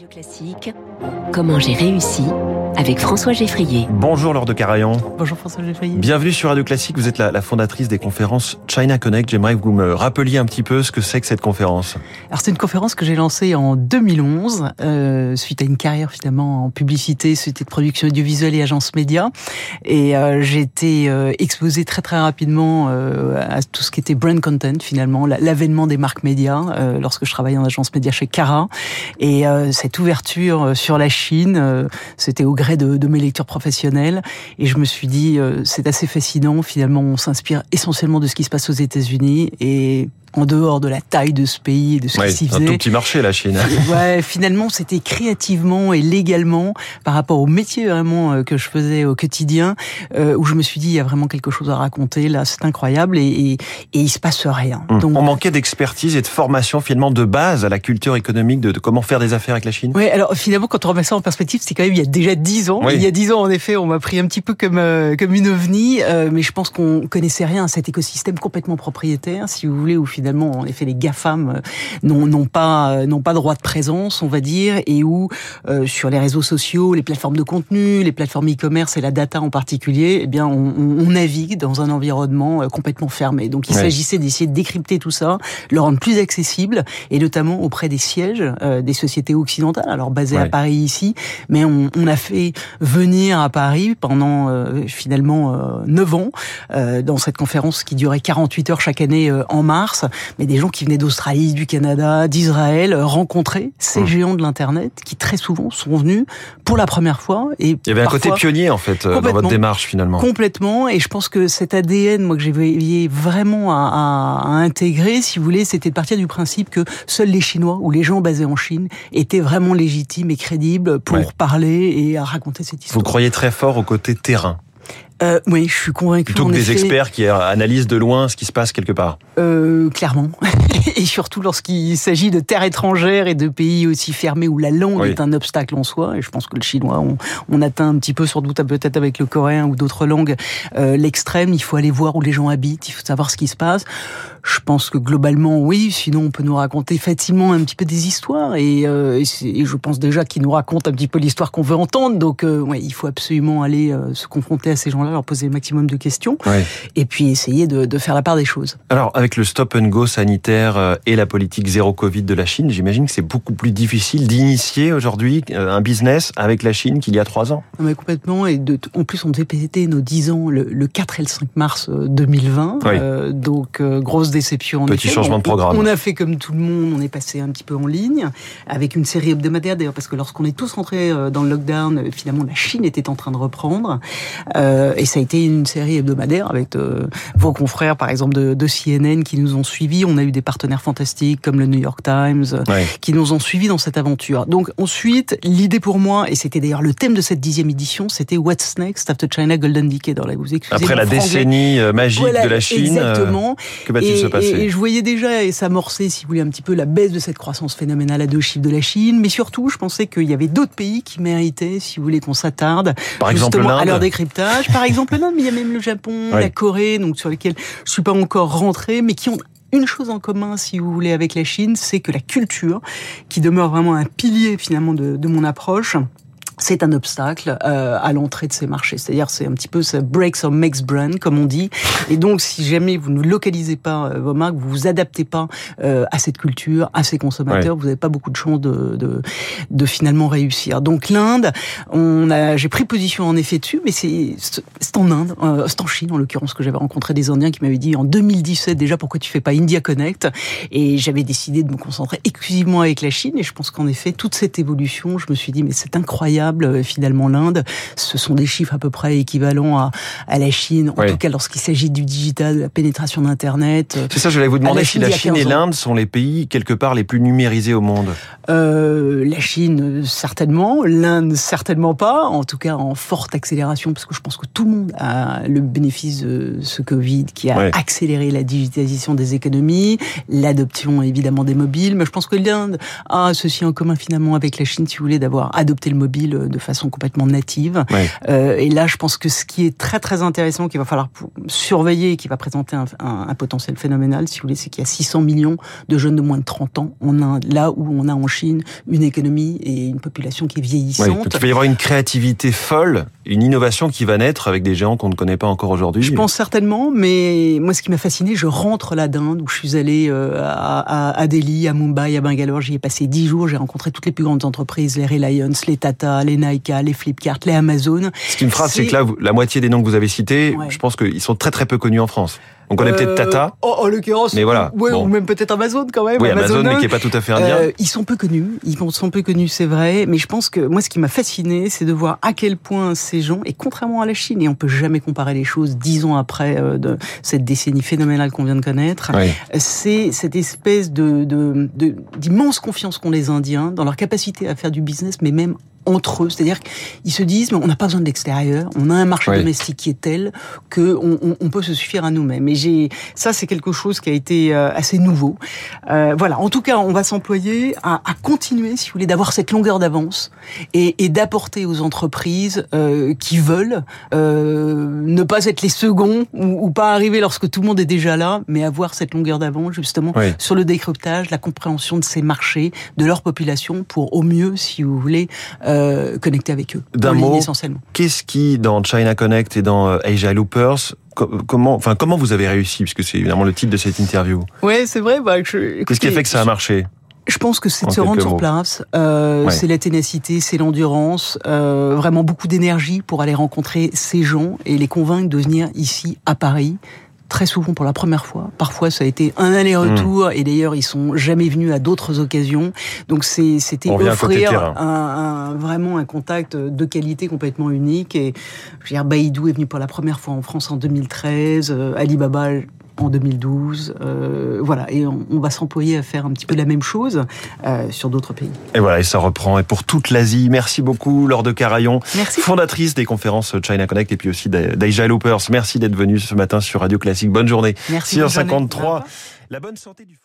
Radio Classique, comment j'ai réussi avec François Geffrier. Bonjour Laure de Carayon. Bonjour François Geffrier. Bienvenue sur Radio Classique, vous êtes la, la, fondatrice des conférences China Connect. J'aimerais que vous me rappeliez un petit peu ce que c'est que cette conférence. Alors c'est une conférence que j'ai lancée en 2011, euh, suite à une carrière finalement en publicité, société de production audiovisuelle et agence média. Et euh, j'ai été euh, exposée très très rapidement euh, à tout ce qui était brand content finalement, l'avènement des marques médias, euh, lorsque je travaillais en agence média chez Cara. Et euh, cette ouverture sur la Chine, c'était au gré de, de, mes lectures professionnelles. Et je me suis dit, c'est assez fascinant. Finalement, on s'inspire essentiellement de ce qui se passe aux États-Unis. Et en dehors de la taille de ce pays et de ce qui s'y faisait. un tout petit marché, la Chine. ouais, finalement, c'était créativement et légalement, par rapport au métier vraiment euh, que je faisais au quotidien, euh, où je me suis dit, il y a vraiment quelque chose à raconter, là, c'est incroyable, et, et, et, il se passe rien. Hum. Donc, On manquait d'expertise et de formation, finalement, de base à la culture économique de, de comment faire des affaires avec la Chine Oui, alors finalement, quand on remet ça en perspective, c'est quand même il y a déjà dix ans. Oui. Il y a dix ans, en effet, on m'a pris un petit peu comme, euh, comme une ovni, euh, mais je pense qu'on connaissait rien à cet écosystème complètement propriétaire, si vous voulez, où finalement, en effet, les GAFAM n'ont, n'ont pas, n'ont pas droit de présence, on va dire, et où, euh, sur les réseaux sociaux, les plateformes de contenu, les plateformes e-commerce et la data en particulier, eh bien, on, on navigue dans un environnement euh, complètement fermé. Donc, il Ouais. s'agissait d'essayer de décrypter tout ça, le rendre plus accessible, et notamment auprès des sièges euh, des sociétés occidentales, alors basées à. Paris ici, mais on, on a fait venir à Paris pendant euh, finalement euh, 9 ans, euh, dans cette conférence qui durait 48 heures chaque année euh, en mars, mais des gens qui venaient d'Australie, du Canada, d'Israël, euh, rencontrer ces Mmh. géants de l'Internet qui très souvent sont venus pour la première fois. Et Il y avait un côté pionnier, en fait, euh, dans votre démarche, finalement. Complètement, et je pense que cet ADN, moi que j'ai veillé vraiment à, à- à intégrer, si vous voulez, c'était de partir du principe que seuls les Chinois ou les gens basés en Chine étaient vraiment légitimes et crédibles pour Ouais. parler et à raconter cette Vous histoire. croyez très fort au côté terrain, Euh, oui, je suis convaincu. plutôt que des effet, experts qui analysent de loin ce qui se passe quelque part. Euh, clairement. et surtout lorsqu'il s'agit de terres étrangères et de pays aussi fermés où la langue Oui. est un obstacle en soi. Et je pense que le chinois, on, on atteint un petit peu, sans doute peut-être avec le coréen ou d'autres langues, euh, l'extrême. Il faut aller voir où les gens habitent, il faut savoir ce qui se passe. Je pense que globalement, oui. Sinon, on peut nous raconter facilement un petit peu des histoires. Et, euh, et, je pense déjà qu'ils nous racontent un petit peu l'histoire qu'on veut entendre. Donc, euh, ouais, il faut absolument aller se confronter à ces gens-là, leur poser le maximum de questions, Ouais. et puis essayer de, de faire la part des choses. Alors, avec le stop and go sanitaire euh, et la politique zéro Covid de la Chine, j'imagine que c'est beaucoup plus difficile d'initier aujourd'hui euh, un business avec la Chine qu'il y a trois ans. Non, mais complètement. Et de, en plus, on devait péter nos 10 ans le, le 4 et le 5 mars euh, 2020. Oui. Euh, donc, euh, grosse déception. En Petit effet. changement de programme. On a fait comme tout le monde, on est passé un petit peu en ligne avec une série hebdomadaire d'ailleurs, parce que lorsqu'on est tous rentrés dans le lockdown, finalement, la Chine était en train de reprendre. Euh, et ça a été une série hebdomadaire avec euh, vos confrères, par exemple, de, de CNN qui nous ont suivis. On a eu des partenaires fantastiques comme le New York Times, euh, Ouais. qui nous ont suivis dans cette aventure. Donc ensuite, l'idée pour moi, et c'était d'ailleurs le thème de cette dixième édition, c'était What's Next After China Golden Decade. Alors là, vous excusez Après la décennie euh, magique Voilà, de la Chine, euh, exactement. que va-t-il se passer et- et je voyais déjà et s'amorcer, si vous voulez, un petit peu la baisse de cette croissance phénoménale à deux chiffres de la Chine. Mais surtout, je pensais qu'il y avait d'autres pays qui méritaient, si vous voulez, qu'on s'attarde Par exemple, justement à leur décryptage. Par exemple, l'Inde, mais il y a même le Japon, Oui. la Corée, donc sur lesquels je suis pas encore rentré, mais qui ont une chose en commun, si vous voulez, avec la Chine, c'est que la culture, qui demeure vraiment un pilier finalement de, de mon approche, c'est un obstacle euh, à l'entrée de ces marchés. C'est-à-dire, c'est un petit peu ça breaks or makes brand, comme on dit. Et donc, si jamais vous ne localisez pas euh, vos marques, vous vous adaptez pas euh, à cette culture, à ces consommateurs, vous n'avez pas beaucoup de chances de, de, de finalement réussir. Donc, l'Inde, on a, j'ai pris position en effet dessus, mais c'est, c'est en Inde, euh, c'est en Chine en l'occurrence que j'avais rencontré des Indiens qui m'avaient dit en 2017 déjà pourquoi tu fais pas India Connect? Et j'avais décidé de me concentrer exclusivement avec la Chine et je pense qu'en effet toute cette évolution, je me suis dit mais c'est incroyable euh, finalement l'Inde, ce sont des chiffres à peu près équivalents à, à la Chine, en Oui. tout cas lorsqu'il s'agit du digital, de la pénétration d'internet. euh, C'est ça, je voulais vous demander la si Chine la Chine et 15 ans. l'Inde sont les pays quelque part les plus numérisés au monde. Euh, la Chine, certainement. L'Inde, certainement pas. En tout cas, en forte accélération, parce que je pense que tout le monde a le bénéfice de ce Covid qui a accéléré la digitalisation des économies, l'adoption évidemment des mobiles. Mais je pense que l'Inde a ceci en commun finalement avec la Chine, si vous voulez, d'avoir adopté le mobile de façon complètement native. et là, je pense que ce qui est très très intéressant, qu'il va falloir surveiller, qui va présenter un, un, potentiel phénoménal, si vous voulez, c'est qu'il y a 600 millions de jeunes de moins de 30 ans en Inde, là où on a en Chine une économie et une population qui est vieillissante. il va y avoir une créativité folle, une innovation qui va naître avec des géants qu'on ne connaît pas encore aujourd'hui. Je pense certainement, mais moi, ce qui m'a fasciné, je rentre là d'Inde, où je suis allé euh, à, à, Delhi, à Mumbai, à Bangalore. J'y ai passé dix jours. J'ai rencontré toutes les plus grandes entreprises, les Reliance, les Tata, les Nike, les Flipkart, les Amazon. Ce qui me frappe, c'est que là, la moitié des noms que vous avez cités, je pense qu'ils sont très très peu connus en France. On connaît peut-être Tata. Euh, oh, en l'occurrence. Mais voilà. ou même peut-être Amazon quand même. Oui, Amazon, mais qui est pas tout à fait indien. Euh, ils sont peu connus. Ils sont peu connus, c'est vrai. Mais je pense que moi, ce qui m'a fasciné, c'est de voir à quel point ces gens, et contrairement à la Chine, et on peut jamais comparer les choses dix ans après euh, de cette décennie phénoménale qu'on vient de connaître, c'est cette espèce de d'immense confiance qu'ont les Indiens dans leur capacité à faire du business, mais même entre eux, c'est-à-dire qu'ils se disent mais on n'a pas besoin de l'extérieur, on a un marché domestique qui est tel que on, on, peut se suffire à nous-mêmes. Et j'ai ça c'est quelque chose qui a été euh, assez nouveau. Euh, voilà, en tout cas on va s'employer à, à, continuer, si vous voulez, d'avoir cette longueur d'avance et, et d'apporter aux entreprises euh, qui veulent euh, ne pas être les seconds ou, ou, pas arriver lorsque tout le monde est déjà là, mais avoir cette longueur d'avance justement sur le décryptage, la compréhension de ces marchés, de leur population pour au mieux, si vous voulez. Euh, connecter avec eux. D'un mot, qu'est-ce qui, dans China Connect et dans euh, Asia Loopers, comment, enfin, comment vous avez réussi, puisque c'est évidemment le titre de cette interview? Oui, c'est vrai. Bah, Qu'est-ce qui a fait que ça a marché? Je pense que c'est de se rendre sur place, euh, c'est la ténacité, c'est l'endurance, euh, vraiment beaucoup d'énergie pour aller rencontrer ces gens et les convaincre de venir ici à Paris très souvent pour la première fois. Parfois, ça a été un aller-retour, mmh. et d'ailleurs, ils sont jamais venus à d'autres occasions. Donc, c'était offrir un, vraiment un contact de qualité complètement unique. Et je veux dire, Baïdou est venu pour la première fois en France en 2013, euh, Alibaba en 2012. Euh, voilà, et on, va s'employer à faire un petit peu la même chose euh, sur d'autres pays. Et voilà, et ça reprend. Et pour toute l'Asie, merci beaucoup, Laure de Carayon, fondatrice des conférences China Connect et puis aussi d'Asia Loopers. Merci d'être venue ce matin sur Radio Classique. Bonne journée. Merci. 53 La bonne santé du